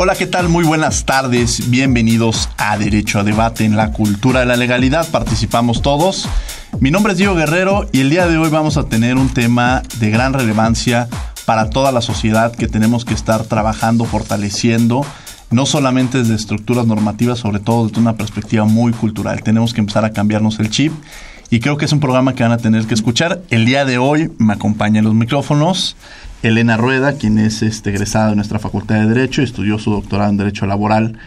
Hola, ¿qué tal? Muy buenas tardes. Bienvenidos a Derecho a Debate en la Cultura de la Legalidad. Participamos todos. Mi nombre es Diego Guerrero y el día de hoy vamos a tener un tema de gran relevancia para toda la sociedad que tenemos que estar trabajando, fortaleciendo, no solamente desde estructuras normativas, sobre todo desde una perspectiva muy cultural. Tenemos que empezar a cambiarnos el chip y creo que es un programa que van a tener que escuchar. El día de hoy me acompañan los micrófonos Elena Rueda, quien es este, egresada de nuestra Facultad de Derecho, estudió su doctorado en Derecho Laboral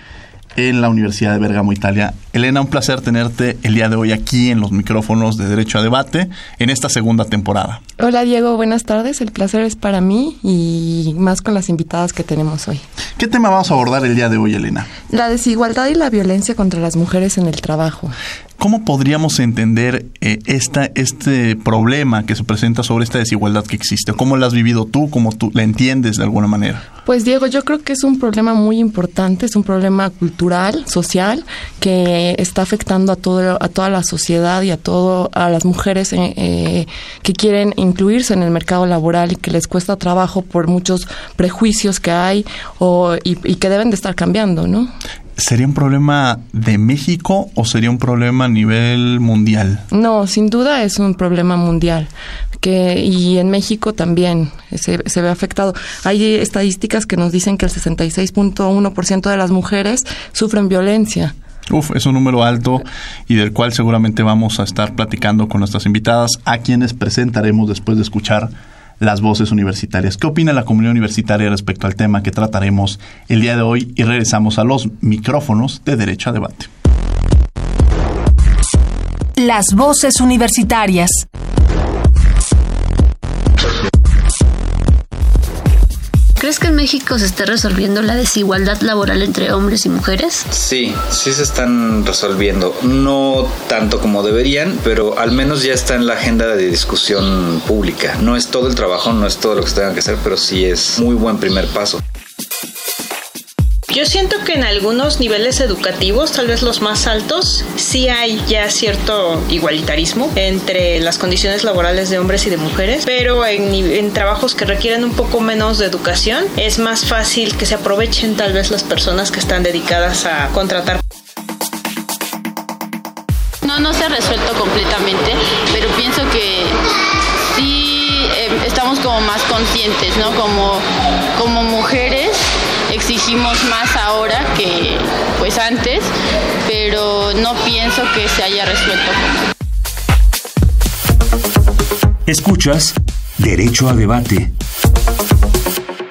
en la Universidad de Bergamo, Italia. Elena, un placer tenerte el día de hoy aquí en los micrófonos de Derecho a Debate en esta segunda temporada. Hola Diego, buenas tardes. El placer es para mí y más con las invitadas que tenemos hoy. ¿Qué tema vamos a abordar el día de hoy, Elena? La desigualdad y la violencia contra las mujeres en el trabajo. ¿Cómo podríamos entender eh, esta, este problema que se presenta sobre esta desigualdad que existe? ¿Cómo la has vivido tú? ¿Cómo tú la entiendes de alguna manera? Pues Diego, yo creo que es un problema muy importante, es un problema cultural, social, que está afectando a todo, a toda la sociedad y a todo, a las mujeres eh, eh, que quieren incluirse en el mercado laboral y que les cuesta trabajo por muchos prejuicios que hay o, y, y que deben de estar cambiando, ¿no? ¿Sería un problema de México o sería un problema a nivel mundial? No, sin duda es un problema mundial. Que, y en México también se, se ve afectado. Hay estadísticas que nos dicen que el 66.1% de las mujeres sufren violencia. Uf, es un número alto y del cual seguramente vamos a estar platicando con nuestras invitadas, a quienes presentaremos después de escuchar las voces universitarias. ¿Qué opina la comunidad universitaria respecto al tema que trataremos el día de hoy? Y regresamos a los micrófonos de Derecho a Debate. Las voces universitarias. ¿Crees que en México se esté resolviendo la desigualdad laboral entre hombres y mujeres? Sí, sí se están resolviendo. No tanto como deberían, pero al menos ya está en la agenda de discusión pública. No es todo el trabajo, no es todo lo que se tenga que hacer, pero sí es muy buen primer paso. Yo siento que en algunos niveles educativos, tal vez los más altos, sí hay ya cierto igualitarismo entre las condiciones laborales de hombres y de mujeres, pero en, trabajos que requieren un poco menos de educación es más fácil que se aprovechen tal vez las personas que están dedicadas a contratar. No, no se ha resuelto completamente, pero pienso que sí eh, estamos como más conscientes, ¿no? Como, como mujeres exigimos más ahora que pues antes, pero no pienso que se haya resuelto. Escuchas Derecho a Debate.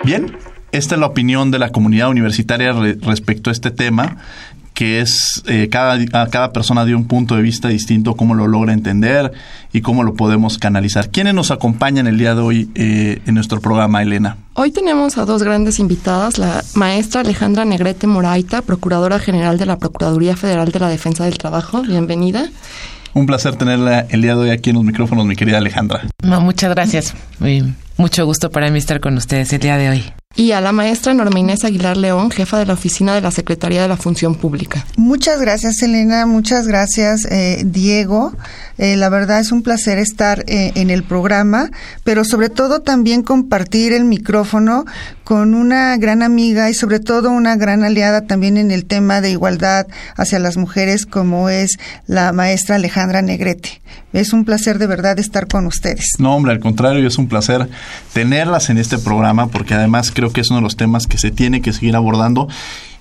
Bien, esta es la opinión de la comunidad universitaria re respecto a este tema que es eh, cada, a cada persona dio un punto de vista distinto, cómo lo logra entender y cómo lo podemos canalizar. ¿Quiénes nos acompañan el día de hoy eh, en nuestro programa, Elena? Hoy tenemos a dos grandes invitadas, la maestra Alejandra Negrete Moraita, Procuradora General de la Procuraduría Federal de la Defensa del Trabajo. Bienvenida. Un placer tenerla el día de hoy aquí en los micrófonos, mi querida Alejandra. muchas gracias. Mucho gusto para mí estar con ustedes el día de hoy y a la maestra Norma Inés Aguilar León, jefa de la oficina de la Secretaría de la Función Pública. Muchas gracias, Elena. Muchas gracias, eh, Diego. Eh, la verdad es un placer estar eh, en el programa, pero sobre todo también compartir el micrófono con una gran amiga y sobre todo una gran aliada también en el tema de igualdad hacia las mujeres como es la maestra Alejandra Negrete. Es un placer de verdad estar con ustedes. No, hombre, al contrario, es un placer tenerlas en este programa porque además creo que es uno de los temas que se tiene que seguir abordando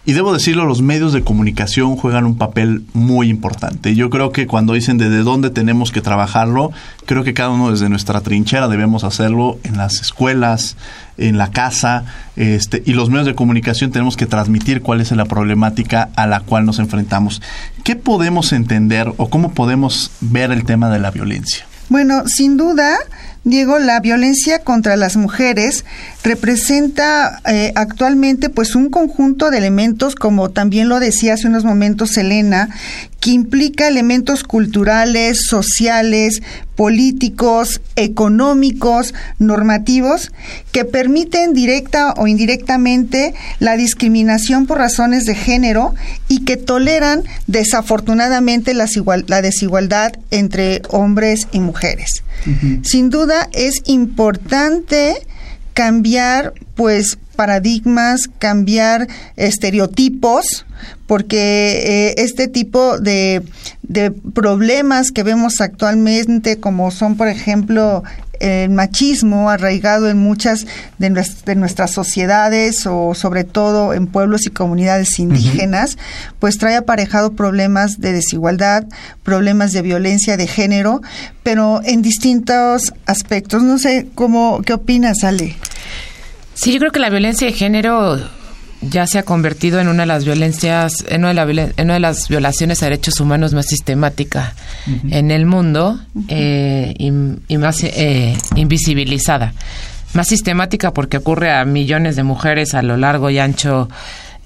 y debo decirlo, los medios de comunicación juegan un papel muy importante. Yo creo que cuando dicen desde dónde tenemos que trabajarlo, creo que cada uno desde nuestra trinchera debemos hacerlo en las escuelas, en la casa, este, y los medios de comunicación tenemos que transmitir cuál es la problemática a la cual nos enfrentamos. ¿Qué podemos entender o cómo podemos ver el tema de la violencia? Bueno, sin duda, Diego, la violencia contra las mujeres representa eh, actualmente pues un conjunto de elementos, como también lo decía hace unos momentos Elena, que implica elementos culturales, sociales, políticos, económicos, normativos, que permiten directa o indirectamente la discriminación por razones de género y que toleran desafortunadamente la desigualdad entre hombres y mujeres. Sin duda es importante cambiar pues paradigmas, cambiar estereotipos, porque eh, este tipo de, de, problemas que vemos actualmente, como son, por ejemplo, el machismo arraigado en muchas de, nuestras sociedades o sobre todo en pueblos y comunidades indígenas, pues trae aparejado problemas de desigualdad, problemas de violencia de género, pero en distintos aspectos. No sé cómo, ¿qué opinas, Ale? Sí, yo creo que la violencia de género ya se ha convertido en una de las violencias, en una de, las violaciones a derechos humanos más sistemática en el mundo eh, y, más eh, invisibilizada. Más sistemática porque ocurre a millones de mujeres a lo largo y ancho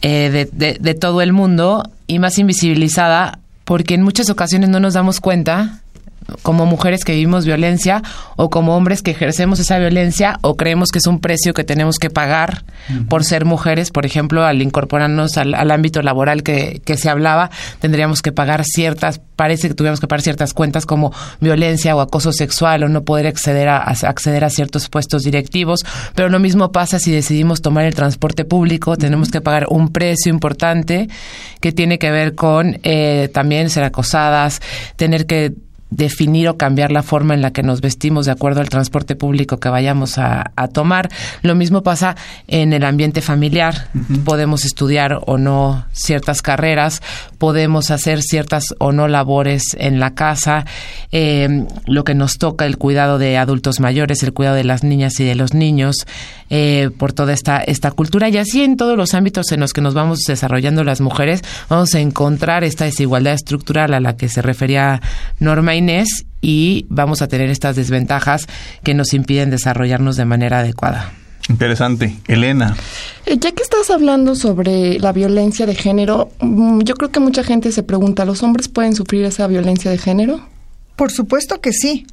eh, de, de todo el mundo y más invisibilizada porque en muchas ocasiones no nos damos cuenta como mujeres que vivimos violencia o como hombres que ejercemos esa violencia o creemos que es un precio que tenemos que pagar por ser mujeres. Por ejemplo, al incorporarnos al, ámbito laboral que, que, se hablaba, tendríamos que pagar ciertas, parece que tuviéramos que pagar ciertas cuentas como violencia o acoso sexual o no poder acceder a, acceder a ciertos puestos directivos. Pero lo mismo pasa si decidimos tomar el transporte público, tenemos que pagar un precio importante que tiene que ver con eh, también ser acosadas, tener que definir o cambiar la forma en la que nos vestimos de acuerdo al transporte público que vayamos a, tomar. Lo mismo pasa en el ambiente familiar. Podemos estudiar o no ciertas carreras, podemos hacer ciertas o no labores en la casa, eh, lo que nos toca, el cuidado de adultos mayores, el cuidado de las niñas y de los niños, eh, por toda esta, esta cultura. Y así en todos los ámbitos en los que nos vamos desarrollando las mujeres, vamos a encontrar esta desigualdad estructural a la que se refería Norma Y vamos a tener estas desventajas que nos impiden desarrollarnos de manera adecuada. Interesante. Elena. Eh, ya que estás hablando sobre la violencia de género, mm, yo creo que mucha gente se pregunta, ¿los hombres pueden sufrir esa violencia de género? Por supuesto que sí.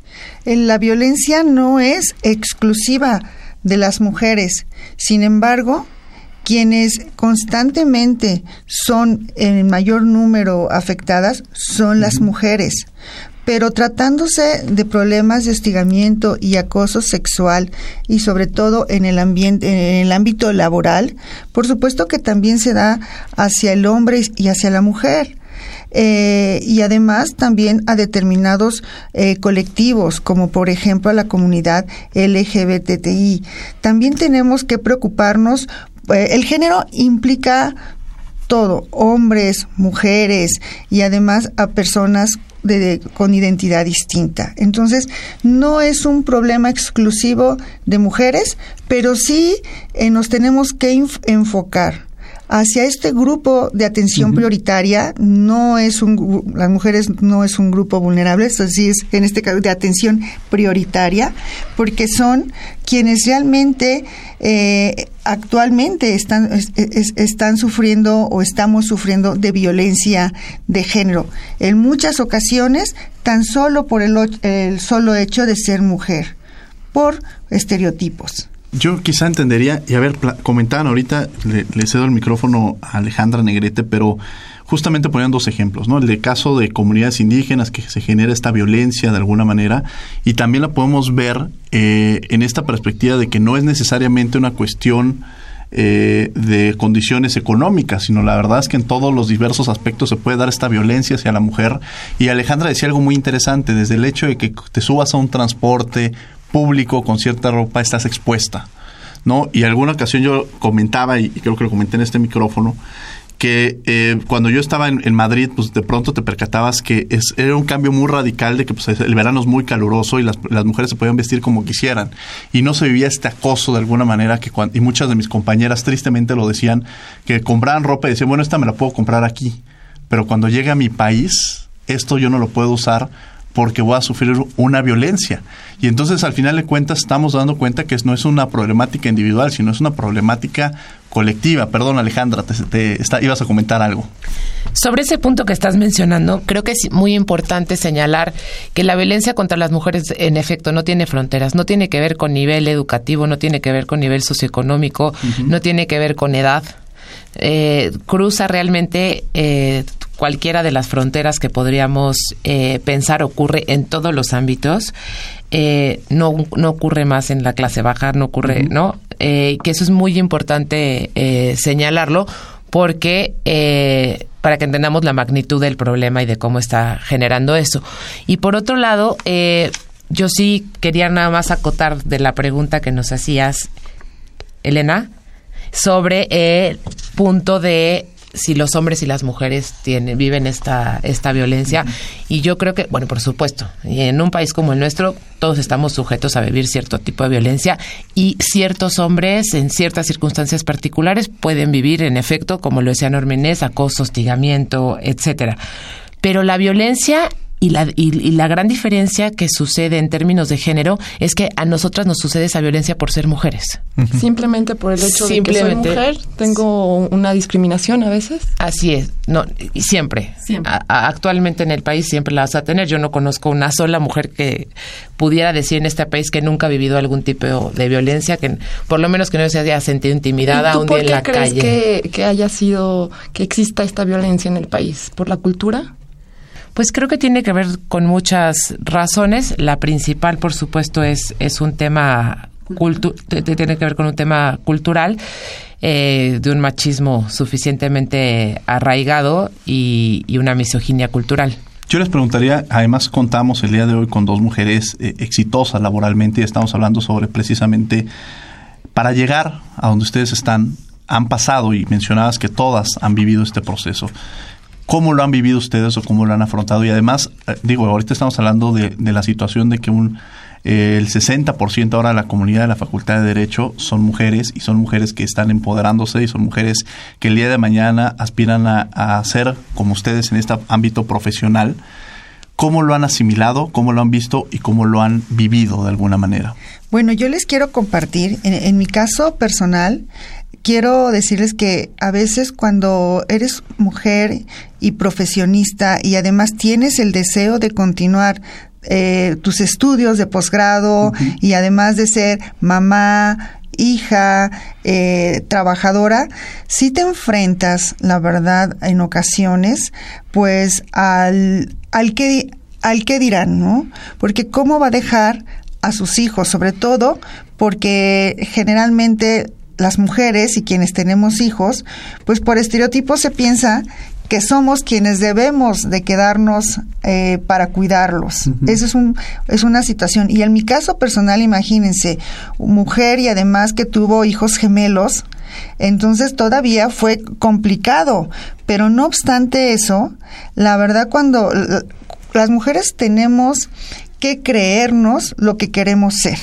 Eh, la violencia no es exclusiva de las mujeres. Sin embargo, quienes constantemente son en mayor número afectadas son las mujeres. Pero tratándose de problemas de hostigamiento y acoso sexual y sobre todo en el ambiente, en el ámbito laboral, por supuesto que también se da hacia el hombre y hacia la mujer. Eh, y además también a determinados eh, colectivos, como por ejemplo a la comunidad LGBTI. También tenemos que preocuparnos, eh, el género implica todo, hombres, mujeres y además a personas con identidad distinta. Entonces, no es un problema exclusivo de mujeres, pero sí nos tenemos que enfocar hacia este grupo de atención prioritaria. No es un, las mujeres no es un grupo vulnerable, es decir, en este caso de atención prioritaria, porque son quienes realmente eh, actualmente están, están sufriendo o estamos sufriendo de violencia de género. En muchas ocasiones, tan solo por el, el solo hecho de ser mujer por estereotipos. Yo quizá entendería, y a ver, comentaban ahorita, le, cedo el micrófono a Alejandra Negrete, pero justamente ponían dos ejemplos, ¿no? El de caso de comunidades indígenas que se genera esta violencia de alguna manera, y también la podemos ver eh, en esta perspectiva de que no es necesariamente una cuestión eh, de condiciones económicas, sino la verdad es que en todos los diversos aspectos se puede dar esta violencia hacia la mujer. Y Alejandra decía algo muy interesante, desde el hecho de que te subas a un transporte público con cierta ropa, estás expuesta. ¿no? Y alguna ocasión yo comentaba, y creo que lo comenté en este micrófono, que eh, cuando yo estaba en, Madrid, pues de pronto te percatabas que es, era un cambio muy radical de que pues, el verano es muy caluroso y las, las, mujeres se podían vestir como quisieran. Y no se vivía este acoso de alguna manera que y muchas de mis compañeras tristemente lo decían, que compraban ropa y decían, bueno, esta me la puedo comprar aquí, pero cuando llegue a mi país, esto yo no lo puedo usar porque voy a sufrir una violencia. Y entonces al final de cuentas estamos dando cuenta que no es una problemática individual, sino es una problemática colectiva. Perdón Alejandra, te, ibas a comentar algo. Sobre ese punto que estás mencionando, creo que es muy importante señalar que la violencia contra las mujeres en efecto no tiene fronteras, no tiene que ver con nivel educativo, no tiene que ver con nivel socioeconómico, no tiene que ver con edad. Eh, cruza realmente eh, cualquiera de las fronteras que podríamos eh, pensar ocurre en todos los ámbitos. Eh, no, no ocurre más en la clase baja, no ocurre, ¿no? Eh, que eso es muy importante señalarlo porque para que entendamos la magnitud del problema y de cómo está generando eso. Y por otro lado, yo sí quería nada más acotar de la pregunta que nos hacías, Elena, sobre el punto de si los hombres y las mujeres tienen, viven esta, esta violencia. Y yo creo que, bueno, por supuesto, y en un país como el nuestro, todos estamos sujetos a vivir cierto tipo de violencia y ciertos hombres en ciertas circunstancias particulares pueden vivir, en efecto, como lo decía Normenés, acoso, hostigamiento, etcétera. Pero la violencia y la, y, la gran diferencia que sucede en términos de género es que a nosotras nos sucede esa violencia por ser mujeres. Simplemente por el hecho de que soy mujer, tengo una discriminación a veces. Así es, no, y siempre. actualmente en el país siempre la vas a tener. Yo no conozco una sola mujer que pudiera decir en este país que nunca ha vivido algún tipo de violencia, que por lo menos que no se haya sentido intimidada un día en la crees Que, que haya sido, que exista esta violencia en el país? ¿Por la cultura? Pues creo que tiene que ver con muchas razones. La principal, por supuesto, es, es un tema tiene que ver con un tema cultural eh, de un machismo suficientemente arraigado y, una misoginia cultural. Yo les preguntaría, además contamos el día de hoy con dos mujeres eh, exitosas laboralmente y estamos hablando sobre precisamente para llegar a donde ustedes están, han pasado y mencionabas que todas han vivido este proceso cómo lo han vivido ustedes o cómo lo han afrontado. Y además, eh, digo, ahorita estamos hablando de, la situación de que un eh, el 60% ahora de la comunidad de la Facultad de Derecho son mujeres y son mujeres que están empoderándose y son mujeres que el día de mañana aspiran a, a ser como ustedes en este ámbito profesional. ¿Cómo lo han asimilado, cómo lo han visto y cómo lo han vivido de alguna manera? Bueno, yo les quiero compartir, en mi caso personal, quiero decirles que a veces cuando eres mujer y profesionista y además tienes el deseo de continuar eh, tus estudios de posgrado y además de ser mamá, hija, eh, trabajadora, si te enfrentas, la verdad, en ocasiones, pues al, al que al que dirán, ¿no? Porque cómo va a dejar a sus hijos, sobre todo porque generalmente las mujeres y quienes tenemos hijos, pues por estereotipos se piensa que somos quienes debemos de quedarnos eh, para cuidarlos. Eso es, un, es una situación. Y en mi caso personal, imagínense, mujer y además que tuvo hijos gemelos, entonces todavía fue complicado. Pero no obstante eso, la verdad cuando las mujeres tenemos que creernos lo que queremos ser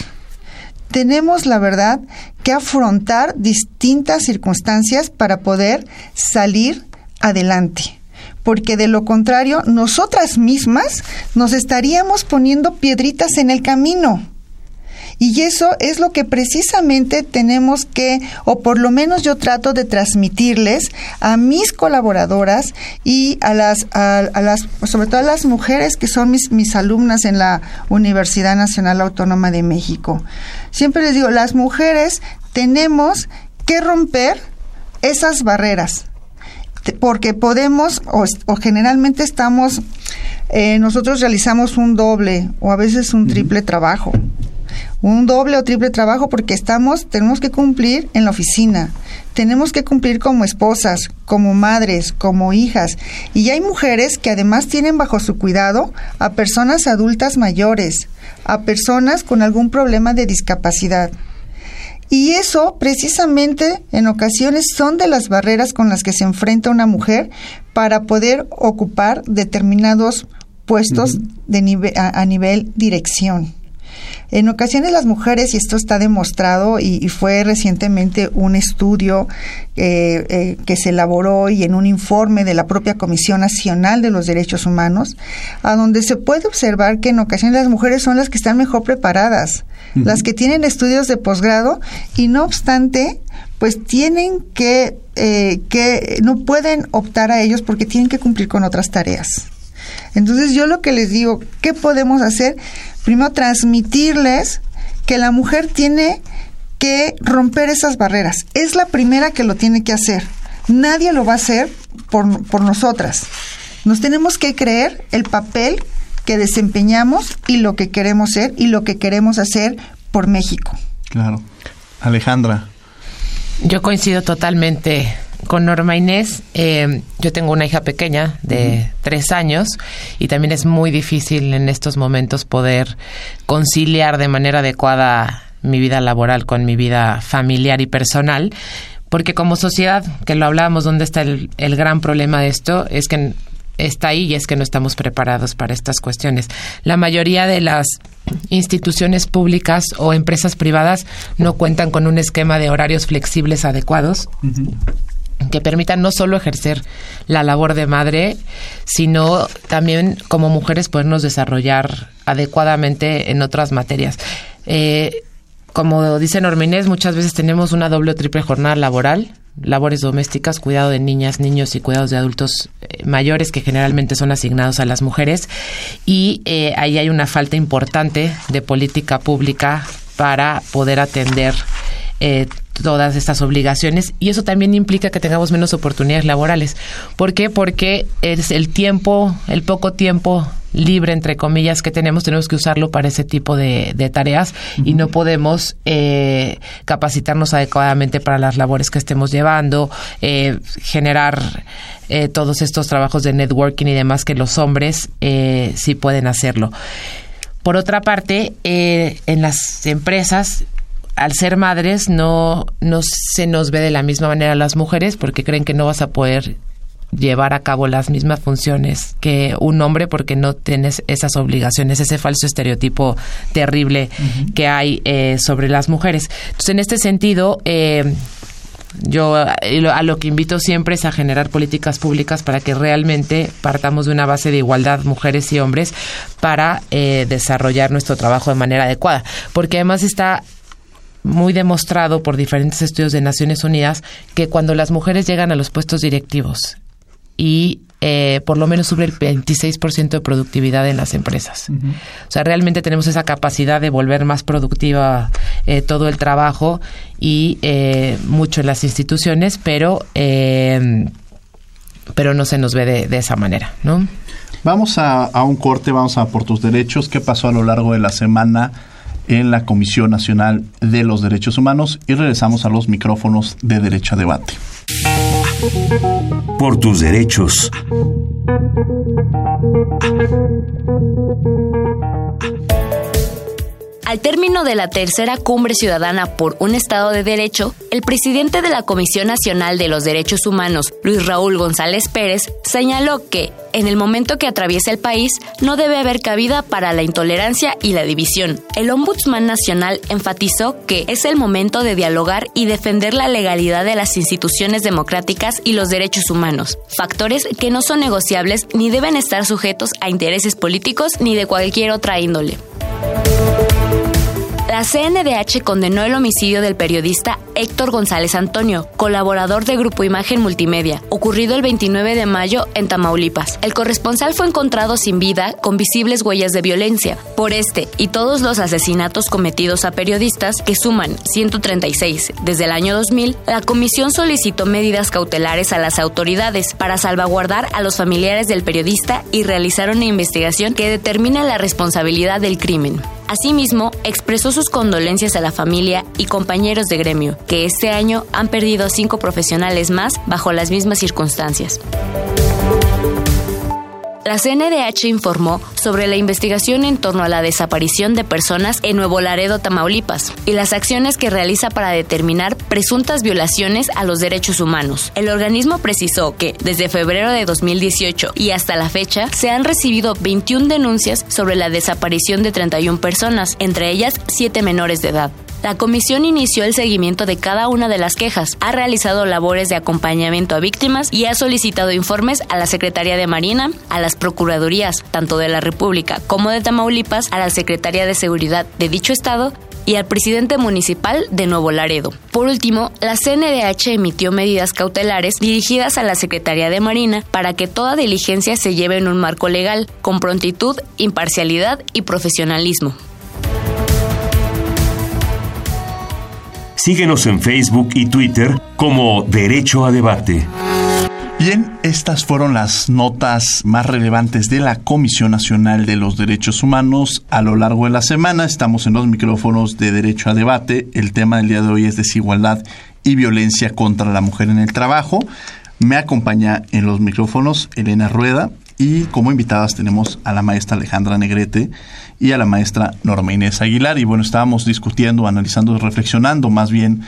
tenemos, la verdad, que afrontar distintas circunstancias para poder salir adelante. Porque de lo contrario, nosotras mismas nos estaríamos poniendo piedritas en el camino. Y eso es lo que precisamente tenemos que, o por lo menos yo trato de transmitirles a mis colaboradoras y a las, a, las sobre todo a las mujeres que son mis, mis alumnas en la Universidad Nacional Autónoma de México. Siempre les digo, las mujeres tenemos que romper esas barreras porque podemos o, generalmente estamos, eh, nosotros realizamos un doble o a veces un triple trabajo. Un doble o triple trabajo porque estamos, tenemos que cumplir en la oficina, tenemos que cumplir como esposas, como madres, como hijas. Y hay mujeres que además tienen bajo su cuidado a personas adultas mayores, a personas con algún problema de discapacidad. Y eso precisamente en ocasiones son de las barreras con las que se enfrenta una mujer para poder ocupar determinados puestos de a, nivel dirección. En ocasiones las mujeres, y esto está demostrado, y, fue recientemente un estudio eh, eh, que se elaboró y en un informe de la propia Comisión Nacional de los Derechos Humanos, a donde se puede observar que en ocasiones las mujeres son las que están mejor preparadas, las que tienen estudios de posgrado, y no obstante, pues tienen que, eh, que no pueden optar a ellos porque tienen que cumplir con otras tareas. Entonces yo lo que les digo, ¿qué podemos hacer? primero transmitirles que la mujer tiene que romper esas barreras. Es la primera que lo tiene que hacer. Nadie lo va a hacer por, por nosotras. Nos tenemos que creer el papel que desempeñamos y lo que queremos ser y lo que queremos hacer por México. Claro. Alejandra. Yo coincido totalmente con Norma Inés, eh, yo tengo una hija pequeña de tres años y también es muy difícil en estos momentos poder conciliar de manera adecuada mi vida laboral con mi vida familiar y personal. Porque como sociedad, que lo hablábamos, donde está el, el gran problema de esto, es que está ahí y es que no estamos preparados para estas cuestiones. La mayoría de las instituciones públicas o empresas privadas no cuentan con un esquema de horarios flexibles adecuados que permitan no solo ejercer la labor de madre, sino también como mujeres podernos desarrollar adecuadamente en otras materias. Eh, como dice Normines, muchas veces tenemos una doble o triple jornada laboral, labores domésticas, cuidado de niñas, niños y cuidados de adultos eh, mayores que generalmente son asignados a las mujeres y eh, ahí hay una falta importante de política pública para poder atender eh, todas estas obligaciones y eso también implica que tengamos menos oportunidades laborales. ¿Por qué? Porque es el tiempo, el poco tiempo libre, entre comillas, que tenemos, tenemos que usarlo para ese tipo de, tareas y no podemos eh, capacitarnos adecuadamente para las labores que estemos llevando, eh, generar eh, todos estos trabajos de networking y demás que los hombres sí pueden hacerlo. Por otra parte, en las empresas al ser madres no, no se nos ve de la misma manera a las mujeres porque creen que no vas a poder llevar a cabo las mismas funciones que un hombre porque no tienes esas obligaciones, ese falso estereotipo terrible que hay eh, sobre las mujeres. Entonces, en este sentido, eh, yo a lo que invito siempre es a generar políticas públicas para que realmente partamos de una base de igualdad mujeres y hombres para eh, desarrollar nuestro trabajo de manera adecuada. Porque además está muy demostrado por diferentes estudios de Naciones Unidas que cuando las mujeres llegan a los puestos directivos y eh, por lo menos sube el 26% de productividad en las empresas. O sea, realmente tenemos esa capacidad de volver más productiva eh, todo el trabajo y eh, mucho en las instituciones, pero, pero no se nos ve de, de esa manera, ¿no? Vamos a, a un corte, vamos a por tus derechos. ¿Qué pasó a lo largo de la semana? En la Comisión Nacional de los Derechos Humanos y regresamos a los micrófonos de Derecho a Debate. Por tus derechos. Al término de la tercera cumbre ciudadana por un Estado de Derecho, el presidente de la Comisión Nacional de los Derechos Humanos, Luis Raúl González Pérez, señaló que, en el momento que atraviesa el país, no debe haber cabida para la intolerancia y la división. El Ombudsman Nacional enfatizó que es el momento de dialogar y defender la legalidad de las instituciones democráticas y los derechos humanos, factores que no son negociables ni deben estar sujetos a intereses políticos ni de cualquier otra índole. La CNDH condenó el homicidio del periodista Héctor González Antonio, colaborador de Grupo Imagen Multimedia, ocurrido el 29 de mayo en Tamaulipas. El corresponsal fue encontrado sin vida con visibles huellas de violencia. Por este y todos los asesinatos cometidos a periodistas, que suman 136 desde el año 2000, la comisión solicitó medidas cautelares a las autoridades para salvaguardar a los familiares del periodista y realizar una investigación que determine la responsabilidad del crimen. Asimismo, expresó sus condolencias a la familia y compañeros de gremio, que este año han perdido cinco profesionales más bajo las mismas circunstancias. La CNDH informó sobre la investigación en torno a la desaparición de personas en Nuevo Laredo, Tamaulipas, y las acciones que realiza para determinar presuntas violaciones a los derechos humanos. El organismo precisó que, desde febrero de 2018 y hasta la fecha, se han recibido 21 denuncias sobre la desaparición de 31 personas, entre ellas 7 menores de edad. La comisión inició el seguimiento de cada una de las quejas, ha realizado labores de acompañamiento a víctimas y ha solicitado informes a la Secretaría de Marina, a las Procuradurías, tanto de la República como de Tamaulipas, a la Secretaría de Seguridad de dicho estado y al presidente municipal de Nuevo Laredo. Por último, la CNDH emitió medidas cautelares dirigidas a la Secretaría de Marina para que toda diligencia se lleve en un marco legal, con prontitud, imparcialidad y profesionalismo. Síguenos en Facebook y Twitter como Derecho a Debate. Bien, estas fueron las notas más relevantes de la Comisión Nacional de los Derechos Humanos a lo largo de la semana. Estamos en los micrófonos de Derecho a Debate. El tema del día de hoy es desigualdad y violencia contra la mujer en el trabajo. Me acompaña en los micrófonos Elena Rueda y como invitadas tenemos a la maestra Alejandra Negrete y a la maestra Norma Inés Aguilar. Y bueno, estábamos discutiendo, analizando, reflexionando más bien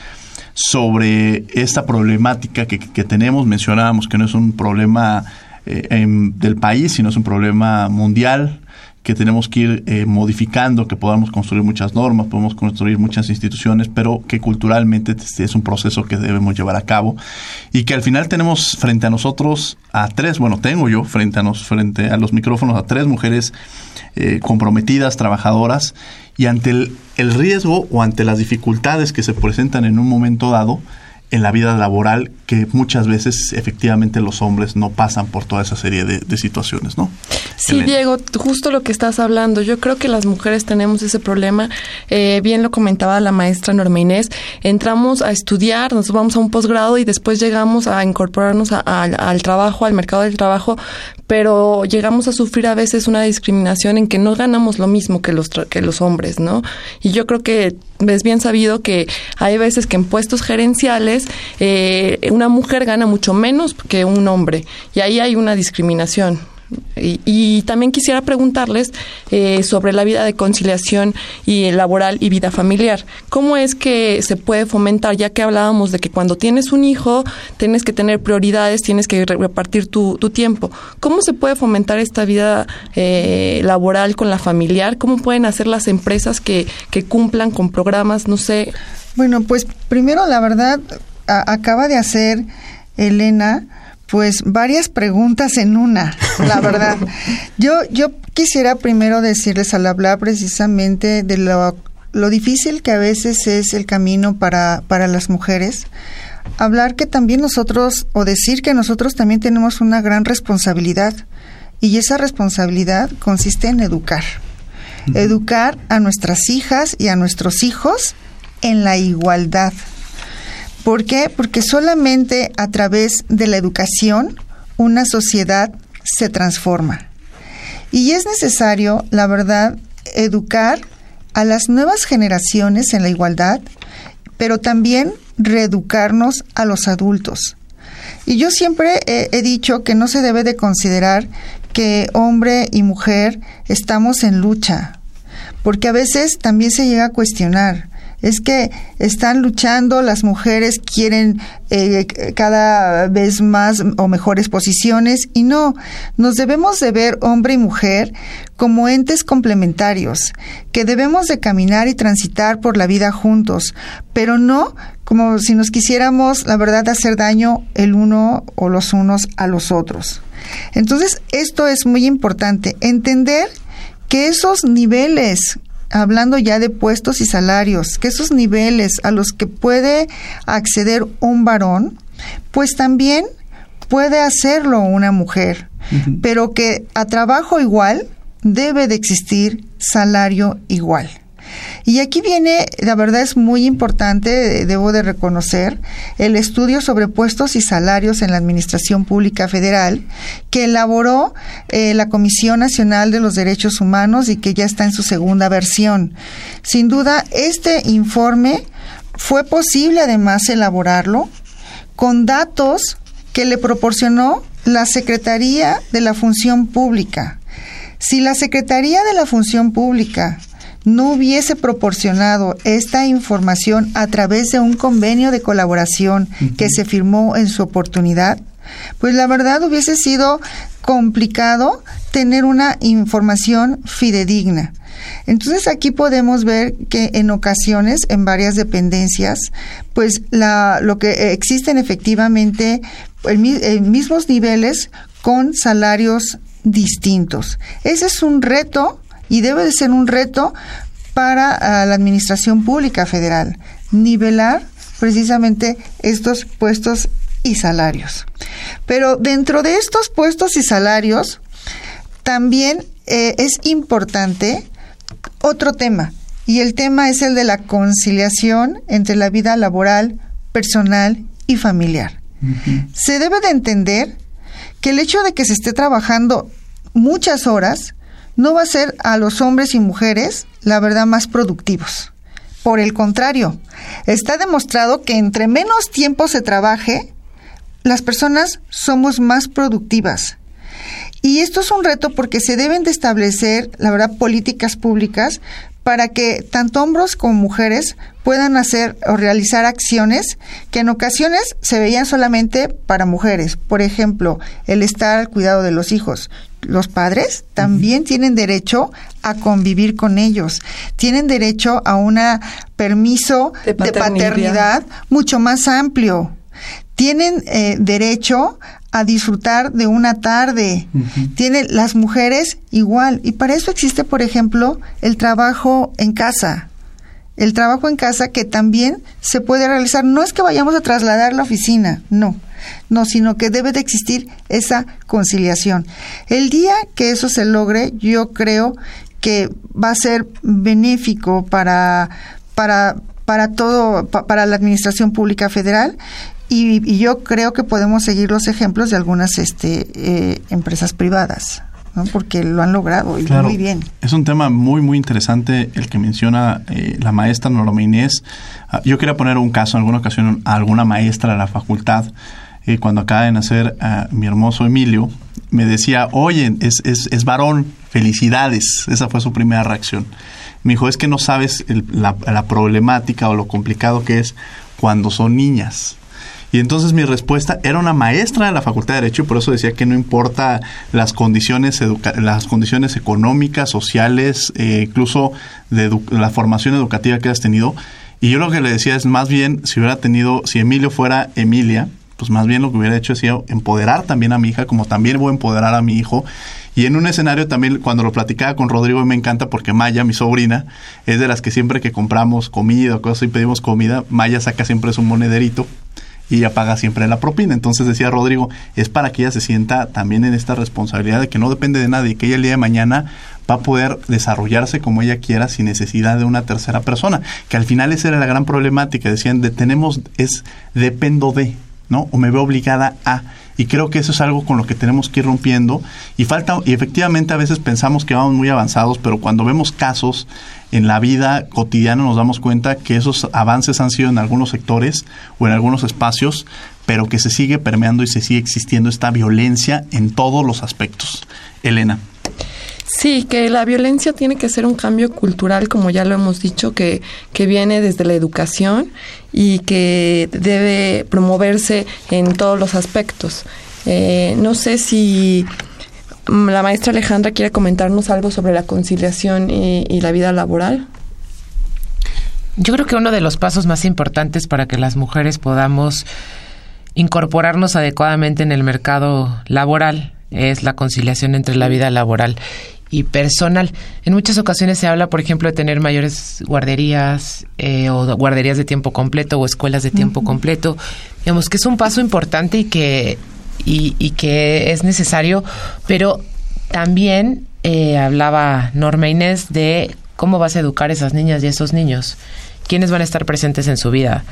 sobre esta problemática que, tenemos. Mencionábamos que no es un problema eh, del país, sino es un problema mundial que tenemos que ir eh, modificando, que podamos construir muchas normas, podemos construir muchas instituciones, pero que culturalmente es un proceso que debemos llevar a cabo y que al final tenemos frente a nosotros a tres, bueno, tengo yo frente a, nos, frente a los micrófonos a tres mujeres eh, comprometidas, trabajadoras, y ante el, el riesgo o ante las dificultades que se presentan en un momento dado, en la vida laboral que muchas veces efectivamente los hombres no pasan por toda esa serie de, situaciones, ¿no? Sí, Diego, justo lo que estás hablando. Yo creo que las mujeres tenemos ese problema. Eh, bien lo comentaba la maestra Norma Inés. Entramos a estudiar, nos vamos a un posgrado y después llegamos a incorporarnos al trabajo, al mercado del trabajo, pero llegamos a sufrir a veces una discriminación en que no ganamos lo mismo que los, que los hombres, ¿no? Y yo creo que es bien sabido que hay veces que en puestos gerenciales eh, una mujer gana mucho menos que un hombre y ahí hay una discriminación. Y, también quisiera preguntarles eh, sobre la vida de conciliación y laboral y vida familiar. ¿Cómo es que se puede fomentar, ya que hablábamos de que cuando tienes un hijo tienes que tener prioridades, tienes que repartir tu, tiempo? ¿Cómo se puede fomentar esta vida eh, laboral con la familiar? ¿Cómo pueden hacer las empresas que, que cumplan con programas? No sé. Bueno, pues primero la verdad acaba de hacer Elena pues varias preguntas en una, la verdad. yo, yo quisiera primero decirles al hablar precisamente de lo, lo difícil que a veces es el camino para, para las mujeres, hablar que también nosotros, o decir que nosotros también tenemos una gran responsabilidad, y esa responsabilidad consiste en educar. Educar a nuestras hijas y a nuestros hijos en la igualdad ¿Por qué? Porque solamente a través de la educación una sociedad se transforma. Y es necesario, la verdad, educar a las nuevas generaciones en la igualdad, pero también reeducarnos a los adultos. Y yo siempre he, dicho que no se debe de considerar que hombre y mujer estamos en lucha, porque a veces también se llega a cuestionar es que están luchando, las mujeres quieren eh, cada vez más o mejores posiciones y no, nos debemos de ver hombre y mujer como entes complementarios, que debemos de caminar y transitar por la vida juntos, pero no como si nos quisiéramos, la verdad, hacer daño el uno o los unos a los otros. Entonces, esto es muy importante, entender que esos niveles hablando ya de puestos y salarios, que esos niveles a los que puede acceder un varón, pues también puede hacerlo una mujer, pero que a trabajo igual debe de existir salario igual. Y aquí viene, la verdad es muy importante, debo de reconocer, el estudio sobre puestos y salarios en la Administración Pública Federal que elaboró eh, la Comisión Nacional de los Derechos Humanos y que ya está en su segunda versión. Sin duda, este informe fue posible además elaborarlo con datos que le proporcionó la Secretaría de la Función Pública. Si la Secretaría de la Función Pública no hubiese proporcionado esta información a través de un convenio de colaboración que se firmó en su oportunidad, pues la verdad hubiese sido complicado tener una información fidedigna. Entonces aquí podemos ver que en ocasiones, en varias dependencias, pues la, lo que existen efectivamente en mismos niveles con salarios distintos. Ese es un reto y debe de ser un reto para ah, la Administración Pública Federal, nivelar precisamente estos puestos y salarios. Pero dentro de estos puestos y salarios, también eh, es importante otro tema, y el tema es el de la conciliación entre la vida laboral, personal y familiar. Se debe de entender que el hecho de que se esté trabajando muchas horas no va a ser a los hombres y mujeres, la verdad, más productivos. Por el contrario, está demostrado que entre menos tiempo se trabaje, las personas somos más productivas. Y esto es un reto porque se deben de establecer, la verdad, políticas públicas para que tanto hombres como mujeres puedan hacer o realizar acciones que en ocasiones se veían solamente para mujeres. Por ejemplo, el estar al cuidado de los hijos los padres también tienen derecho a convivir con ellos, tienen derecho a un permiso de paternidad. mucho más amplio, tienen eh, derecho a disfrutar de una tarde. Tienen las mujeres igual. Y para eso existe, por ejemplo, el trabajo en casa. El trabajo en casa que también se puede realizar. No es que vayamos a trasladar la oficina, no no, sino que debe de existir esa conciliación. El día que eso se logre, yo creo que va a ser benéfico para, para, para todo, para la Administración Pública Federal y, yo creo que podemos seguir los ejemplos de algunas este, eh, empresas privadas. porque lo han logrado y muy bien. Es un tema muy, muy interesante el que menciona eh, la maestra Norma Inés. Ah, yo quería poner un caso en alguna ocasión a alguna maestra de la facultad cuando acaba de nacer mi hermoso Emilio, me decía, oye, es, es, varón, felicidades. Esa fue su primera reacción. Me dijo, es que no sabes la, problemática o lo complicado que es cuando son niñas. Y entonces mi respuesta era una maestra de la Facultad de Derecho, y por eso decía que no importa las condiciones, las condiciones económicas, sociales, eh, incluso de la formación educativa que has tenido. Y yo lo que le decía es más bien, si hubiera tenido, si Emilio fuera Emilia, pues más bien lo que hubiera hecho es empoderar también a mi hija, como también voy a empoderar a mi hijo. Y en un escenario también, cuando lo platicaba con Rodrigo, me encanta porque Maya, mi sobrina, es de las que siempre que compramos comida o cosas y pedimos comida, Maya saca siempre su monederito y ella paga siempre la propina. Entonces decía Rodrigo, es para que ella se sienta también en esta responsabilidad de que no depende de nadie, que ella el día de mañana va a poder desarrollarse como ella quiera sin necesidad de una tercera persona. Que al final esa era la gran problemática, decían, de, tenemos, es dependo de, ¿no? O me veo obligada a. Y creo que eso es algo con lo que tenemos que ir rompiendo. Y falta, y efectivamente a veces pensamos que vamos muy avanzados, pero cuando vemos casos en la vida cotidiana nos damos cuenta que esos avances han sido en algunos sectores o en algunos espacios, pero que se sigue permeando y se sigue existiendo esta violencia en todos los aspectos. Elena. Sí, que la violencia tiene que ser un cambio cultural, como ya lo hemos dicho, que, que viene desde la educación y que debe promoverse en todos los aspectos. Eh, no sé si la maestra Alejandra quiere comentarnos algo sobre la conciliación y, y la vida laboral. Yo creo que uno de los pasos más importantes para que las mujeres podamos incorporarnos adecuadamente en el mercado laboral es la conciliación entre la vida laboral y personal. En muchas ocasiones se habla, por ejemplo, de tener mayores guarderías eh, o guarderías de tiempo completo o escuelas de tiempo completo. Digamos que es un paso importante y que, y, que es necesario, pero también eh, hablaba Norma Inés de cómo vas a educar a esas niñas y a esos niños. ¿Quiénes van a estar presentes en su vida?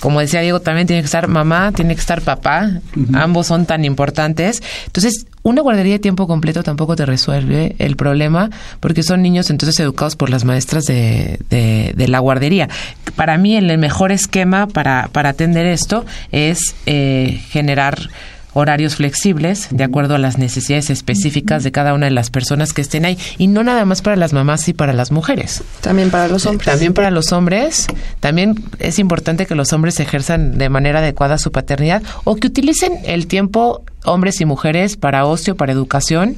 como decía Diego, también tiene que estar mamá, tiene que estar papá, ambos son tan importantes. Entonces, una guardería de tiempo completo tampoco te resuelve el problema porque son niños entonces educados por las maestras de, de, la guardería. Para mí, el mejor esquema para, para atender esto es eh, generar horarios flexibles de acuerdo a las necesidades específicas de cada una de las personas que estén ahí y no nada más para las mamás y para las mujeres. También para los hombres. También para los hombres. También es importante que los hombres ejerzan de manera adecuada su paternidad o que utilicen el tiempo hombres y mujeres para ocio, para educación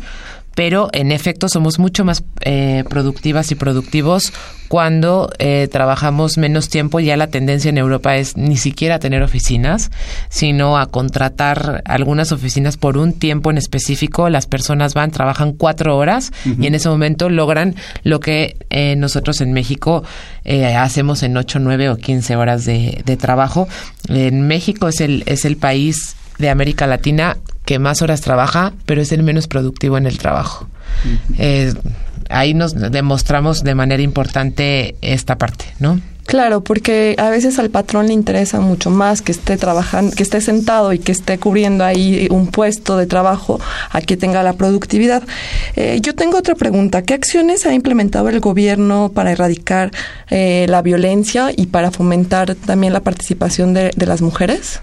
pero en efecto somos mucho más eh, productivas y productivos cuando eh, trabajamos menos tiempo. Ya la tendencia en Europa es ni siquiera tener oficinas, sino a contratar algunas oficinas por un tiempo en específico. Las personas van, trabajan cuatro horas y en ese momento logran lo que eh, nosotros en México hacemos en ocho, nueve o quince horas de, de trabajo. En México es el, es el país de América Latina que más horas trabaja, pero es el menos productivo en el trabajo. Eh, ahí nos demostramos de manera importante esta parte, ¿no? Claro, porque a veces al patrón le interesa mucho más que esté trabajando, que esté sentado y que esté cubriendo ahí un puesto de trabajo a que tenga la productividad. Eh, yo tengo otra pregunta. ¿Qué acciones ha implementado el gobierno para erradicar eh, la violencia y para fomentar también la participación de las mujeres?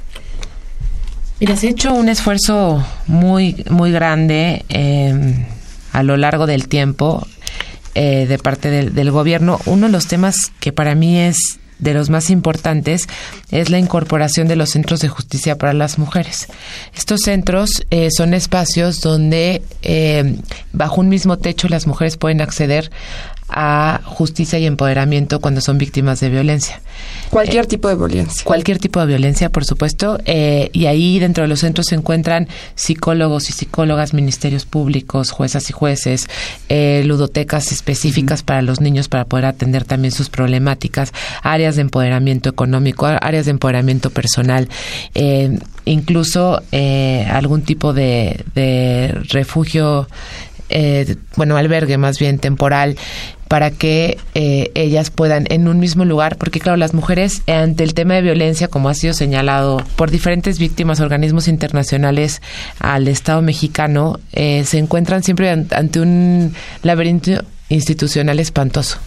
Mira, se ha hecho un esfuerzo muy, muy grande em, a lo largo del tiempo eh, de parte del, gobierno. Uno de los temas que para mí es de los más importantes es la incorporación de los centros de justicia para las mujeres. Estos centros eh, son espacios donde eh, bajo un mismo techo las mujeres pueden acceder a justicia y empoderamiento cuando son víctimas de violencia. Cualquier eh, tipo de violencia. Cualquier tipo de violencia, por supuesto. Eh, y ahí dentro de los centros se encuentran psicólogos y psicólogas, ministerios públicos, juezas y jueces, eh, ludotecas específicas para los niños para poder atender también sus problemáticas, áreas de empoderamiento económico, áreas de empoderamiento personal, incluso algún tipo de, de refugio eh, bueno, albergue más bien temporal para que eh, ellas puedan en un mismo lugar, porque claro, las mujeres ante el tema de violencia, como ha sido señalado por diferentes víctimas, organismos internacionales al Estado mexicano, eh, se encuentran siempre ante un laberinto institucional espantoso,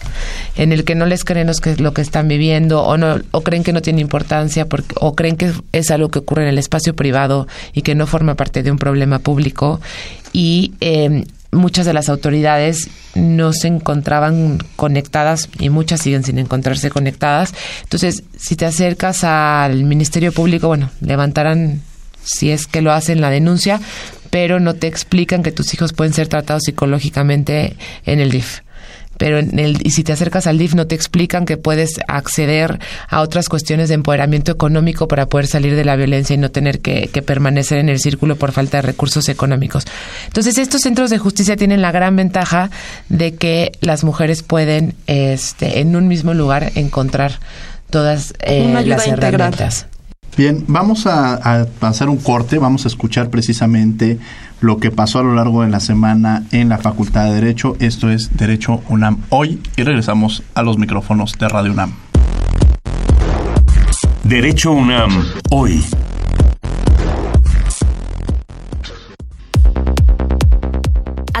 en el que no les creen lo que están viviendo o no o creen que no tiene importancia porque, o creen que es algo que ocurre en el espacio privado y que no forma parte de un problema público. Y eh, muchas de las autoridades no se encontraban conectadas y muchas siguen sin encontrarse conectadas. Entonces, si te acercas al Ministerio Público, bueno, levantarán, si es que lo hacen, la denuncia, pero no te explican que tus hijos pueden ser tratados psicológicamente en el DIF pero en el, y si te acercas al DIF no te explican que puedes acceder a otras cuestiones de empoderamiento económico para poder salir de la violencia y no tener que, permanecer en el círculo por falta de recursos económicos. Entonces, estos centros de justicia tienen la gran ventaja de que las mujeres pueden este, en un mismo lugar encontrar todas eh, las herramientas. Bien, vamos a, a pasar un corte, vamos a escuchar precisamente lo que pasó a lo largo de la semana en la Facultad de Derecho. Esto es Derecho UNAM hoy y regresamos a los micrófonos de Radio UNAM. Derecho UNAM hoy.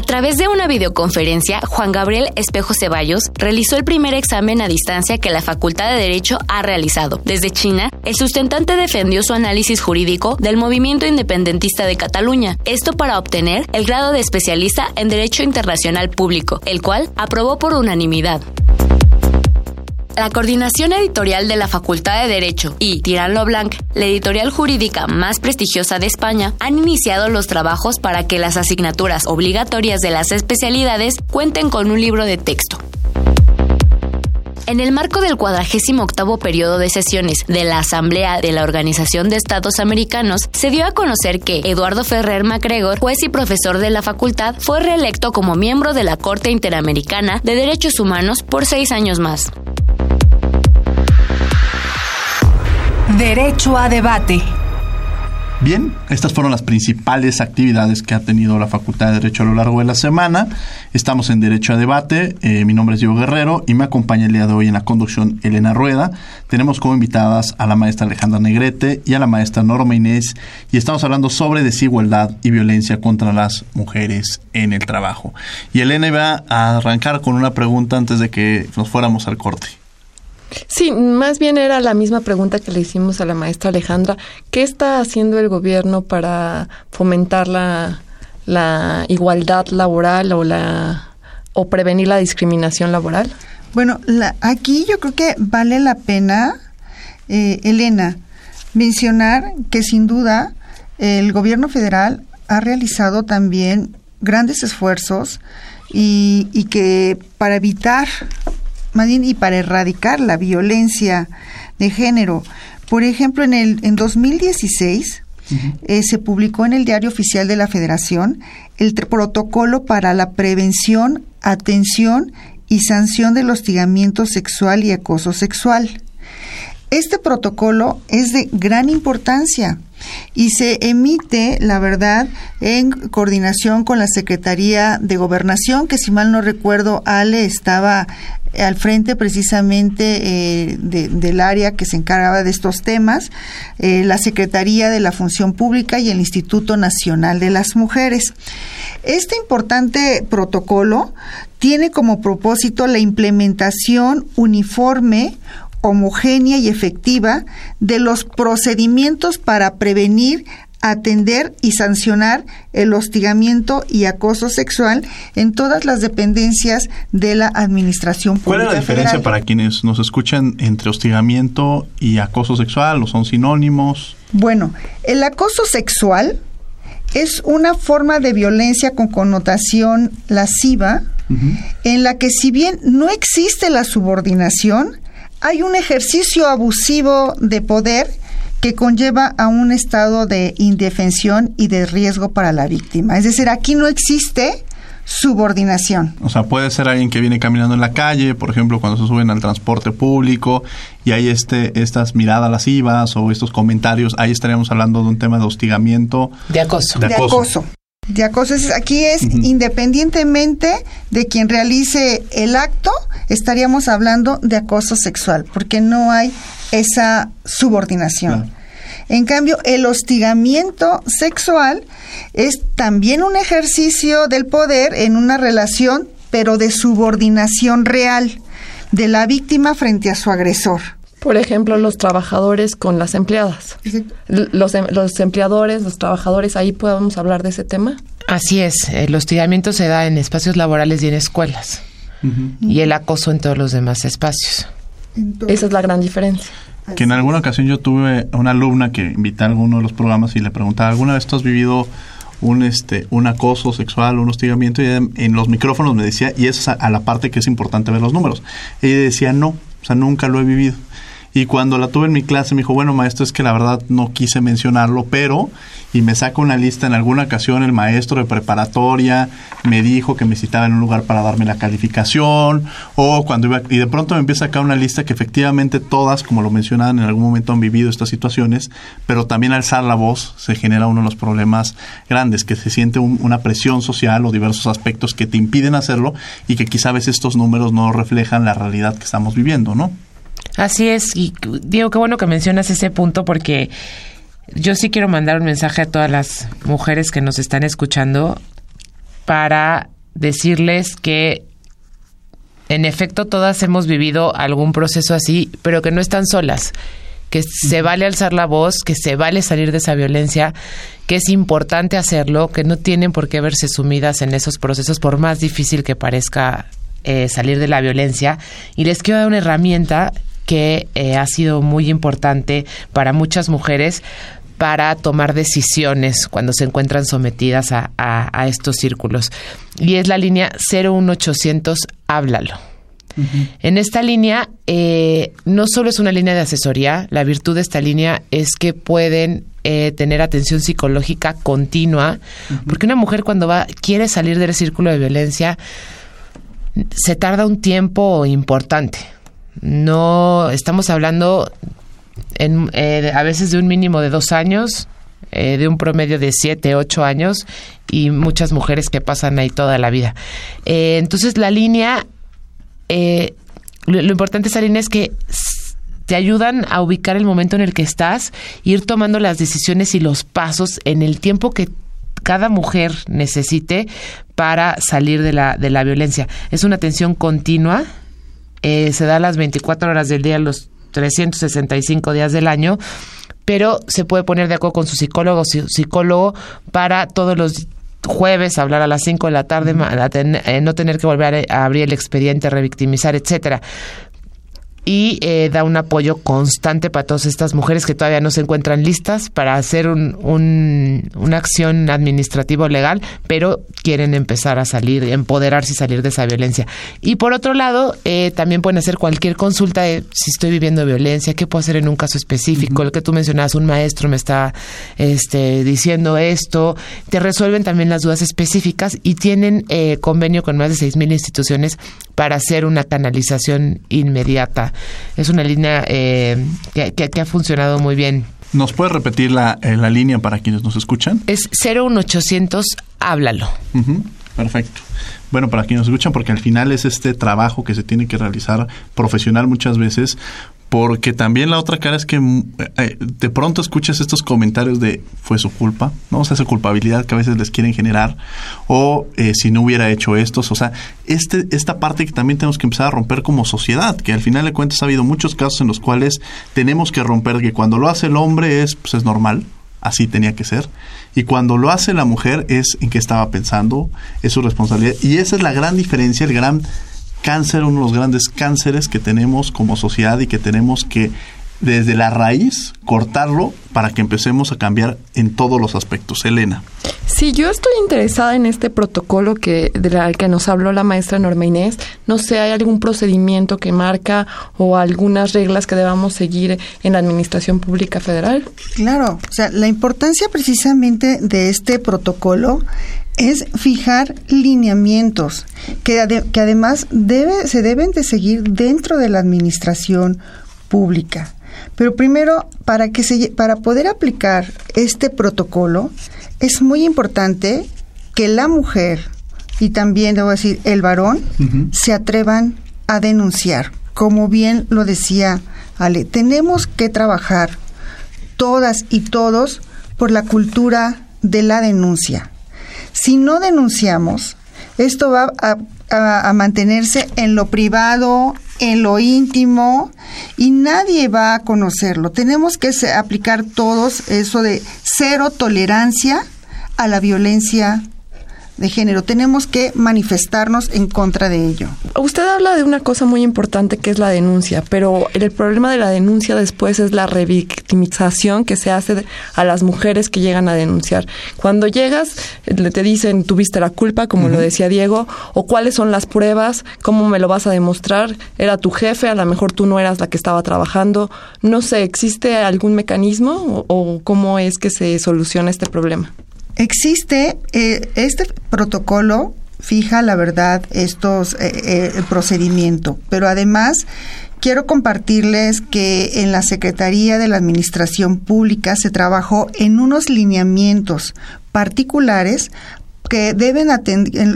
A través de una videoconferencia, Juan Gabriel Espejo Ceballos realizó el primer examen a distancia que la Facultad de Derecho ha realizado. Desde China, el sustentante defendió su análisis jurídico del movimiento independentista de Cataluña, esto para obtener el grado de especialista en Derecho Internacional Público, el cual aprobó por unanimidad. La coordinación editorial de la Facultad de Derecho y Tirano Blanc, la editorial jurídica más prestigiosa de España, han iniciado los trabajos para que las asignaturas obligatorias de las especialidades cuenten con un libro de texto. En el marco del 48 periodo de sesiones de la Asamblea de la Organización de Estados Americanos, se dio a conocer que Eduardo Ferrer MacGregor, juez y profesor de la facultad, fue reelecto como miembro de la Corte Interamericana de Derechos Humanos por seis años más. Derecho a debate. Bien, estas fueron las principales actividades que ha tenido la Facultad de Derecho a lo largo de la semana. Estamos en Derecho a Debate. Eh, mi nombre es Diego Guerrero y me acompaña el día de hoy en la conducción Elena Rueda. Tenemos como invitadas a la maestra Alejandra Negrete y a la maestra Norma Inés y estamos hablando sobre desigualdad y violencia contra las mujeres en el trabajo. Y Elena iba a arrancar con una pregunta antes de que nos fuéramos al corte. Sí, más bien era la misma pregunta que le hicimos a la maestra Alejandra. ¿Qué está haciendo el gobierno para fomentar la, igualdad laboral o la o prevenir la discriminación laboral? Bueno, la, aquí yo creo que vale la pena, eh, Elena, mencionar que sin duda el gobierno federal ha realizado también grandes esfuerzos y, y que para evitar más bien y para erradicar la violencia de género. Por ejemplo, en el en 2016 eh, se publicó en el Diario Oficial de la Federación el protocolo para la prevención, atención y sanción del hostigamiento sexual y acoso sexual. Este protocolo es de gran importancia y se emite, la verdad, en coordinación con la Secretaría de Gobernación, que si mal no recuerdo, Ale estaba al frente precisamente eh, del área que se encargaba de estos temas, eh, la Secretaría de la Función Pública y el Instituto Nacional de las Mujeres. Este importante protocolo tiene como propósito la implementación uniforme, homogénea y efectiva de los procedimientos para prevenir atender y sancionar el hostigamiento y acoso sexual en todas las dependencias de la administración pública. ¿Cuál es la diferencia para quienes nos escuchan entre hostigamiento y acoso sexual o son sinónimos? Bueno, el acoso sexual es una forma de violencia con connotación lasciva en la que si bien no existe la subordinación, hay un ejercicio abusivo de poder que conlleva a un estado de indefensión y de riesgo para la víctima. Es decir, aquí no existe subordinación. O sea, puede ser alguien que viene caminando en la calle, por ejemplo, cuando se suben al transporte público y hay este estas miradas lascivas o estos comentarios, ahí estaríamos hablando de un tema de hostigamiento. De acoso. De acoso. De acoso. Aquí es independientemente de quien realice el acto, estaríamos hablando de acoso sexual, porque no hay esa subordinación. En cambio, el hostigamiento sexual es también un ejercicio del poder en una relación, pero de subordinación real de la víctima frente a su agresor. Por ejemplo, los trabajadores con las empleadas. Los, em, los empleadores, los trabajadores, ahí podemos hablar de ese tema. Así es, el hostigamiento se da en espacios laborales y en escuelas. Y el acoso en todos los demás espacios. Esa es la gran diferencia. Que en alguna ocasión yo tuve una alumna que invité a alguno de los programas y le preguntaba, ¿alguna vez tú has vivido un este un acoso sexual, un hostigamiento? Y en los micrófonos me decía, y eso es a, la parte que es importante ver los números. Ella decía, no, o sea, nunca lo he vivido. Y cuando la tuve en mi clase me dijo, bueno, maestro, es que la verdad no quise mencionarlo, pero, y me saca una lista en alguna ocasión, el maestro de preparatoria me dijo que me citaba en un lugar para darme la calificación, o cuando iba, y de pronto me empieza a sacar una lista que efectivamente todas, como lo mencionaban, en algún momento han vivido estas situaciones, pero también alzar la voz se genera uno de los problemas grandes, que se siente una presión social o diversos aspectos que te impiden hacerlo y que quizá a veces estos números no reflejan la realidad que estamos viviendo, ¿no? Así es, y Diego, qué bueno que mencionas ese punto porque yo sí quiero mandar un mensaje a todas las mujeres que nos están escuchando para decirles que en efecto todas hemos vivido algún proceso así, pero que no están solas, que se vale alzar la voz, que se vale salir de esa violencia, que es importante hacerlo, que no tienen por qué verse sumidas en esos procesos por más difícil que parezca eh, salir de la violencia. Y les quiero dar una herramienta que eh, ha sido muy importante para muchas mujeres para tomar decisiones cuando se encuentran sometidas a, estos círculos. Y es la línea 01800 Háblalo. En esta línea, eh, no solo es una línea de asesoría, la virtud de esta línea es que pueden eh, tener atención psicológica continua, porque una mujer cuando va quiere salir del círculo de violencia se tarda un tiempo importante. No estamos hablando en, eh, a veces de un mínimo de dos años, eh, de un promedio de siete, ocho años y muchas mujeres que pasan ahí toda la vida. Eh, entonces la línea, eh, lo, lo importante de esa línea es que te ayudan a ubicar el momento en el que estás, ir tomando las decisiones y los pasos en el tiempo que cada mujer necesite para salir de la, de la violencia. Es una atención continua, eh, se da las 24 horas del día, los 365 días del año, pero se puede poner de acuerdo con su psicólogo o su psicólogo para todos los jueves hablar a las 5 de la tarde, eh, no tener que volver a, a abrir el expediente, revictimizar, etcétera y eh, da un apoyo constante para todas estas mujeres que todavía no se encuentran listas para hacer un, un- una acción administrativa o legal, pero quieren empezar a salir, empoderarse y salir de esa violencia. Y por otro lado, eh, también pueden hacer cualquier consulta de si estoy viviendo violencia, qué puedo hacer en un caso específico, lo que tú mencionabas, un maestro me está este, diciendo esto, te resuelven también las dudas específicas y tienen eh, convenio con más de 6.000 instituciones para hacer una canalización inmediata. Es una línea eh, que, que- que ha funcionado muy bien. ¿Nos puede repetir la, eh, la línea para quienes nos escuchan? Es 01800, háblalo. Perfecto. Bueno, para quienes nos escuchan, porque al final es este trabajo que se tiene que realizar profesional muchas veces, porque también la otra cara es que mm, eh, de pronto escuchas estos comentarios de fue su culpa, ¿no? O sea, esa culpabilidad que a veces les quieren generar, o eh, si no hubiera hecho estos, o sea, este, esta parte que también tenemos que empezar a romper como sociedad, que al final de cuentas ha habido muchos casos en los cuales tenemos que romper que cuando lo hace el hombre es, pues es normal, así tenía que ser. Y cuando lo hace la mujer es en qué estaba pensando, es su responsabilidad. Y esa es la gran diferencia, el gran cáncer, uno de los grandes cánceres que tenemos como sociedad y que tenemos que desde la raíz cortarlo para que empecemos a cambiar en todos los aspectos. Elena. Sí, yo estoy interesada en este protocolo que de la que nos habló la maestra Norma Inés. No sé, ¿hay algún procedimiento que marca o algunas reglas que debamos seguir en la Administración Pública Federal? Claro, o sea, la importancia precisamente de este protocolo es fijar lineamientos que, ade- que además debe, se deben de seguir dentro de la administración pública. Pero primero, para, que se, para poder aplicar este protocolo, es muy importante que la mujer y también, debo decir, el varón, se atrevan a denunciar. Como bien lo decía Ale, tenemos que trabajar todas y todos por la cultura de la denuncia. Si no denunciamos, esto va a, a- mantenerse en lo privado, en lo íntimo, y nadie va a conocerlo. Tenemos que aplicar todos eso de cero tolerancia a la violencia de género. Tenemos que manifestarnos en contra de ello. Usted habla de una cosa muy importante que es la denuncia, pero el problema de la denuncia después es la revictimización que se hace a las mujeres que llegan a denunciar. Cuando llegas, le- te dicen, tuviste la culpa, como lo decía Diego, o cuáles son las pruebas, cómo me lo vas a demostrar, era tu jefe, a lo mejor tú no eras la que estaba trabajando. No sé, ¿existe algún mecanismo o, o cómo es que se soluciona este problema? Existe eh, este protocolo fija la verdad estos eh, eh, el procedimiento, pero además quiero compartirles que en la Secretaría de la Administración Pública se trabajó en unos lineamientos particulares que deben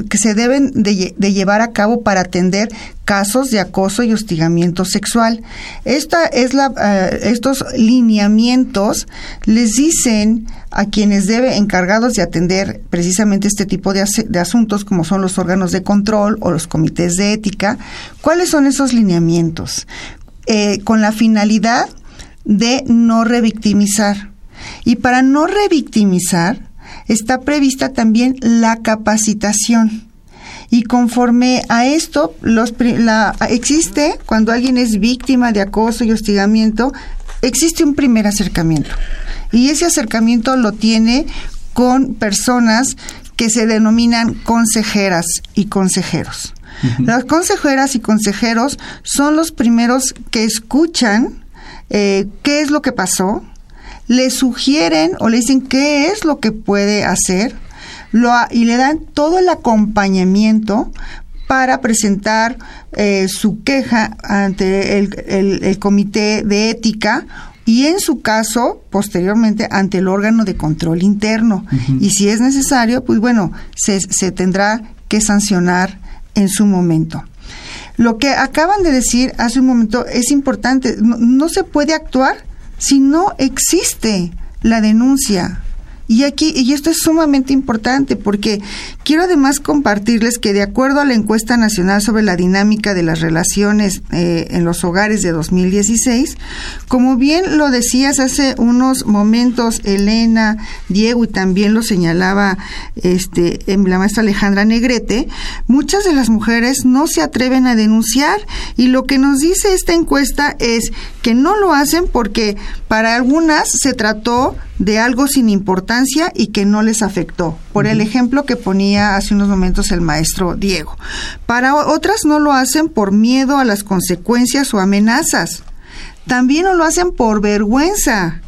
que se deben de, de llevar a cabo para atender casos de acoso y hostigamiento sexual. Esta es la, eh, estos lineamientos les dicen a quienes debe encargados de atender precisamente este tipo de, de asuntos, como son los órganos de control o los comités de ética, cuáles son esos lineamientos, Eh, con la finalidad de no revictimizar. Y para no revictimizar, está prevista también la capacitación. Y conforme a esto, los, la, existe, cuando alguien es víctima de acoso y hostigamiento, existe un primer acercamiento. Y ese acercamiento lo tiene con personas que se denominan consejeras y consejeros. Las consejeras y consejeros son los primeros que escuchan eh, qué es lo que pasó, le sugieren o le dicen qué es lo que puede hacer lo, y le dan todo el acompañamiento para presentar eh, su queja ante el, el, comité de ética y en su caso, posteriormente, ante el órgano de control interno. Y si es necesario, pues bueno, se, se tendrá que sancionar en su momento. Lo que acaban de decir hace un momento es importante. no se puede actuar si no existe la denuncia. Y aquí, y esto es sumamente importante porque quiero además compartirles que de acuerdo a la encuesta nacional sobre la dinámica de las relaciones eh, en los hogares de 2016, como bien lo decías hace unos momentos, Elena, Diego y también lo señalaba este, la maestra Alejandra Negrete, muchas de las mujeres no se atreven a denunciar. Y lo que nos dice esta encuesta es que no lo hacen porque para algunas se trató de algo sin importancia y que no les afectó, por el ejemplo que ponía hace unos momentos el maestro Diego. Para otras no lo hacen por miedo a las consecuencias o amenazas. También no lo hacen por vergüenza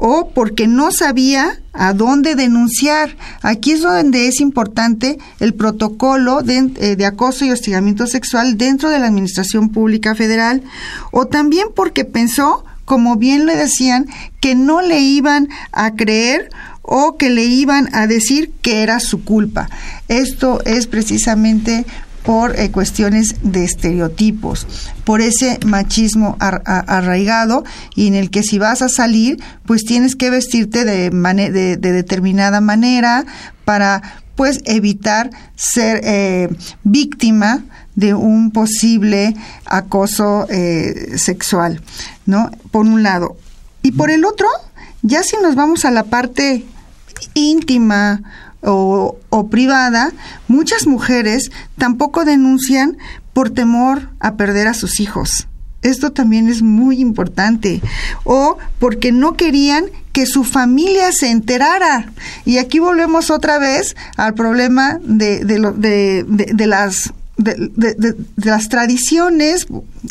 o porque no sabía a dónde denunciar. Aquí es donde es importante el protocolo de, eh, de, acoso y hostigamiento sexual dentro de la Administración Pública Federal, o también porque pensó como bien le decían, que no le iban a creer o que le iban a decir que era su culpa. Esto es precisamente por eh, cuestiones de estereotipos, por ese machismo arraigado y en el que si vas a salir, pues tienes que vestirte de, de, determinada manera para pues evitar ser eh, víctima de un posible acoso eh, sexual, ¿no? Por un lado. Y por el otro, ya si nos vamos a la parte íntima o, o privada, muchas mujeres tampoco denuncian por temor a perder a sus hijos. Esto también es muy importante. O porque no querían que su familia se enterara. Y aquí volvemos otra vez al problema de, de, de, de las de, las tradiciones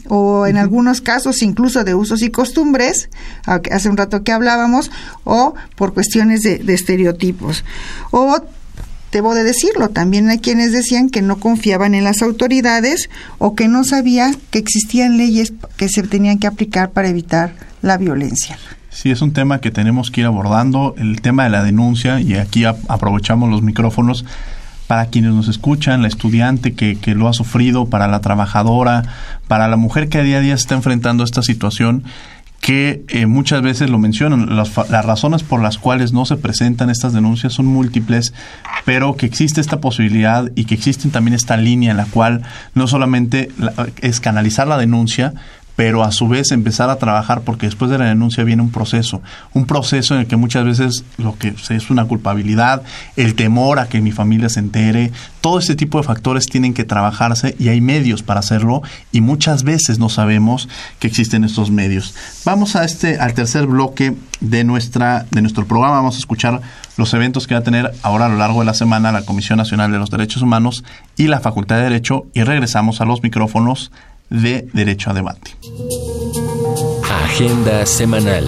o en algunos casos incluso de usos y costumbres, hace un rato que hablábamos, o por cuestiones de, estereotipos. O debo de decirlo, también hay quienes decían que no confiaban en las autoridades o que no sabían que existían leyes que se tenían que aplicar para evitar la violencia. Sí, es un tema que tenemos que ir abordando, el tema de la denuncia, y aquí aprovechamos los micrófonos para quienes nos escuchan, la estudiante que, que, lo ha sufrido, para la trabajadora, para la mujer que a día a día está enfrentando esta situación, que eh, muchas veces lo mencionan, las, las, razones por las cuales no se presentan estas denuncias son múltiples, pero que existe esta posibilidad y que existe también esta línea en la cual no solamente es canalizar la denuncia, pero a su vez empezar a trabajar porque después de la denuncia viene un proceso, un proceso en el que muchas veces lo que es una culpabilidad, el temor a que mi familia se entere, todo este tipo de factores tienen que trabajarse y hay medios para hacerlo y muchas veces no sabemos que existen estos medios. Vamos a este al tercer bloque de nuestra de nuestro programa, vamos a escuchar los eventos que va a tener ahora a lo largo de la semana la Comisión Nacional de los Derechos Humanos y la Facultad de Derecho y regresamos a los micrófonos de Derecho a Debate. Agenda semanal.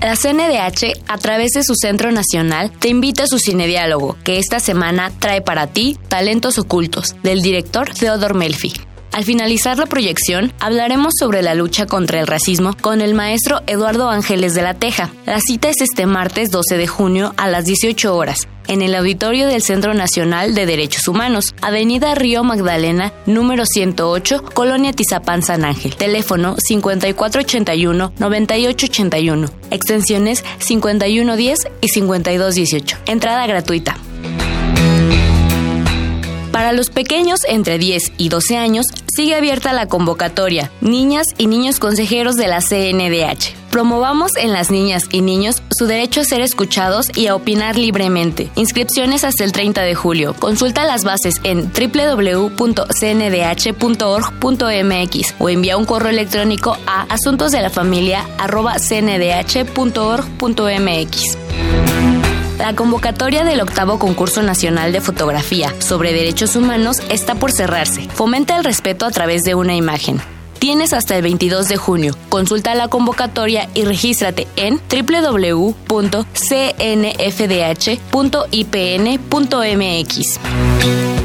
La CNDH, a través de su Centro Nacional, te invita a su cinediálogo, que esta semana trae para ti Talentos Ocultos, del director Theodore Melfi. Al finalizar la proyección, hablaremos sobre la lucha contra el racismo con el maestro Eduardo Ángeles de la Teja. La cita es este martes 12 de junio a las 18 horas en el auditorio del Centro Nacional de Derechos Humanos, Avenida Río Magdalena, número 108, Colonia Tizapán San Ángel. Teléfono 5481-9881. Extensiones 5110 y 5218. Entrada gratuita. Para los pequeños entre 10 y 12 años, sigue abierta la convocatoria Niñas y Niños Consejeros de la CNDH. Promovamos en las niñas y niños su derecho a ser escuchados y a opinar libremente. Inscripciones hasta el 30 de julio. Consulta las bases en www.cndh.org.mx o envía un correo electrónico a asuntosdelafamilia.cndh.org.mx. La convocatoria del octavo concurso nacional de fotografía sobre derechos humanos está por cerrarse. Fomenta el respeto a través de una imagen. Tienes hasta el 22 de junio. Consulta la convocatoria y regístrate en www.cnfdh.ipn.mx.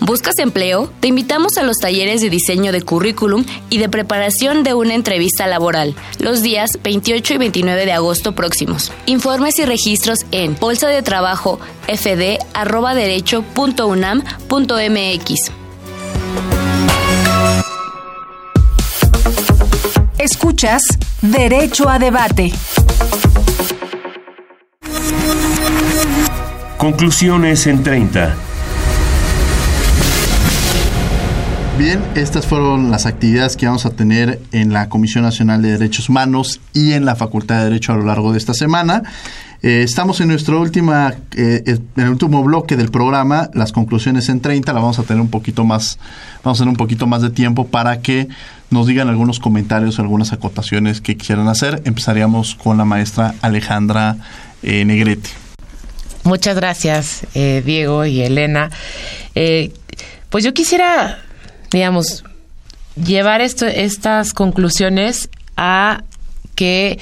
¿Buscas empleo? Te invitamos a los talleres de diseño de currículum y de preparación de una entrevista laboral, los días 28 y 29 de agosto próximos. Informes y registros en bolsa de trabajo fd.derecho.unam.mx. Escuchas Derecho a Debate. Conclusiones en 30. Bien, estas fueron las actividades que vamos a tener en la Comisión Nacional de Derechos Humanos y en la Facultad de Derecho a lo largo de esta semana. Eh, estamos en nuestro última, eh, en el último bloque del programa, las conclusiones en 30, la vamos a tener un poquito más, vamos a tener un poquito más de tiempo para que nos digan algunos comentarios o algunas acotaciones que quisieran hacer. Empezaríamos con la maestra Alejandra eh, Negrete. Muchas gracias, Diego y Elena. Pues yo quisiera, digamos, llevar esto, estas conclusiones a que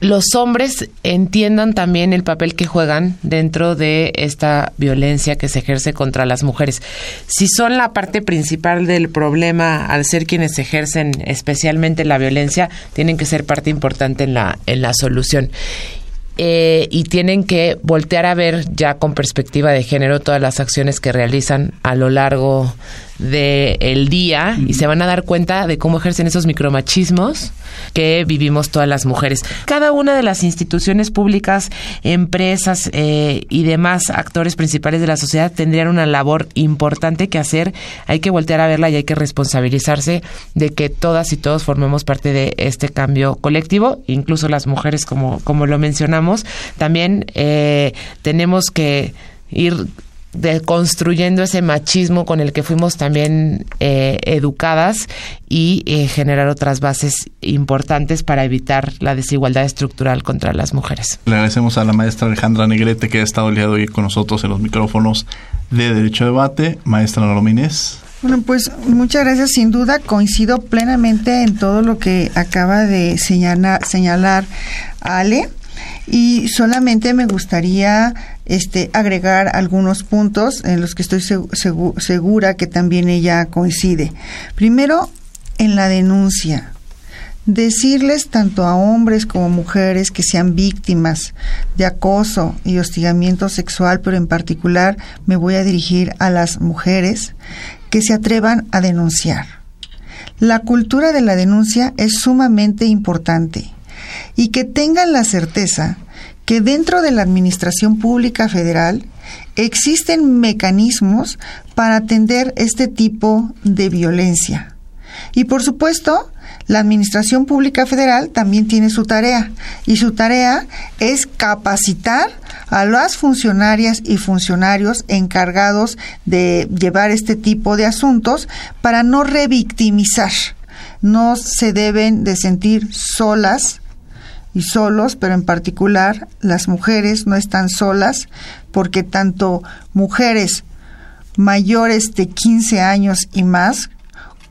los hombres entiendan también el papel que juegan dentro de esta violencia que se ejerce contra las mujeres. Si son la parte principal del problema al ser quienes ejercen especialmente la violencia, tienen que ser parte importante en la, en la solución. Eh, y tienen que voltear a ver ya con perspectiva de género todas las acciones que realizan a lo largo del día y se van a dar cuenta de cómo ejercen esos micromachismos que vivimos todas las mujeres. Cada una de las instituciones públicas, empresas eh, y demás actores principales de la sociedad tendrían una labor importante que hacer. Hay que voltear a verla y hay que responsabilizarse de que todas y todos formemos parte de este cambio colectivo, incluso las mujeres, como, como lo mencionamos. También eh, tenemos que ir de construyendo ese machismo con el que fuimos también eh, educadas y eh, generar otras bases importantes para evitar la desigualdad estructural contra las mujeres. Le agradecemos a la maestra Alejandra Negrete que ha estado el día de hoy con nosotros en los micrófonos de Derecho a Debate. Maestra Noromines. Bueno, pues muchas gracias. Sin duda coincido plenamente en todo lo que acaba de señalar, señalar Ale y solamente me gustaría este, agregar algunos puntos en los que estoy segura que también ella coincide. Primero, en la denuncia. Decirles tanto a hombres como mujeres que sean víctimas de acoso y hostigamiento sexual, pero en particular me voy a dirigir a las mujeres, que se atrevan a denunciar. La cultura de la denuncia es sumamente importante y que tengan la certeza que dentro de la Administración Pública Federal existen mecanismos para atender este tipo de violencia. Y por supuesto, la Administración Pública Federal también tiene su tarea y su tarea es capacitar a las funcionarias y funcionarios encargados de llevar este tipo de asuntos para no revictimizar. No se deben de sentir solas y solos, pero en particular las mujeres no están solas porque tanto mujeres mayores de 15 años y más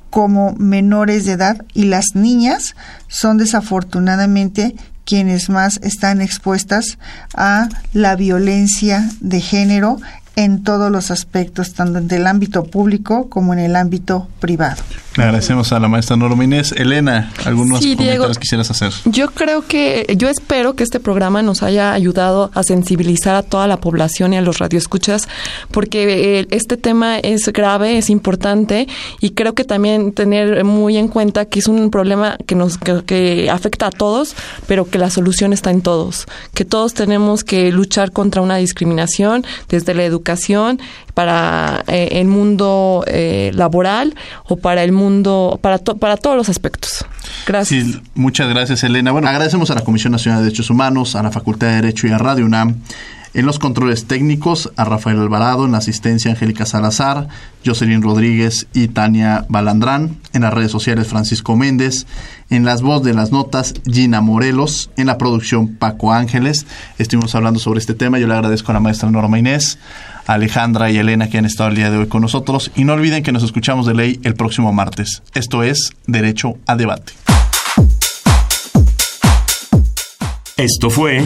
como menores de edad y las niñas son desafortunadamente quienes más están expuestas a la violencia de género en todos los aspectos, tanto en el ámbito público como en el ámbito privado. Le agradecemos a la maestra Norma Inés. Elena, ¿algunos Sí, Diego. comentarios quisieras hacer? Yo creo que, yo espero que este programa nos haya ayudado a sensibilizar a toda la población y a los radioescuchas, porque eh, este tema es grave, es importante y creo que también tener muy en cuenta que es un problema que nos que, que afecta a todos, pero que la solución está en todos, que todos tenemos que luchar contra una discriminación desde la para eh, el mundo eh, laboral o para el mundo para para todos los aspectos. Gracias. Muchas gracias, Elena. Bueno, agradecemos a la Comisión Nacional de Derechos Humanos, a la Facultad de Derecho y a Radio UNAM En los controles técnicos, a Rafael Alvarado, en la asistencia Angélica Salazar, Jocelyn Rodríguez y Tania Balandrán, en las redes sociales Francisco Méndez, en las voz de las notas Gina Morelos, en la producción Paco Ángeles. Estuvimos hablando sobre este tema, yo le agradezco a la maestra Norma Inés, a Alejandra y Elena que han estado el día de hoy con nosotros y no olviden que nos escuchamos de ley el próximo martes. Esto es Derecho a Debate. Esto fue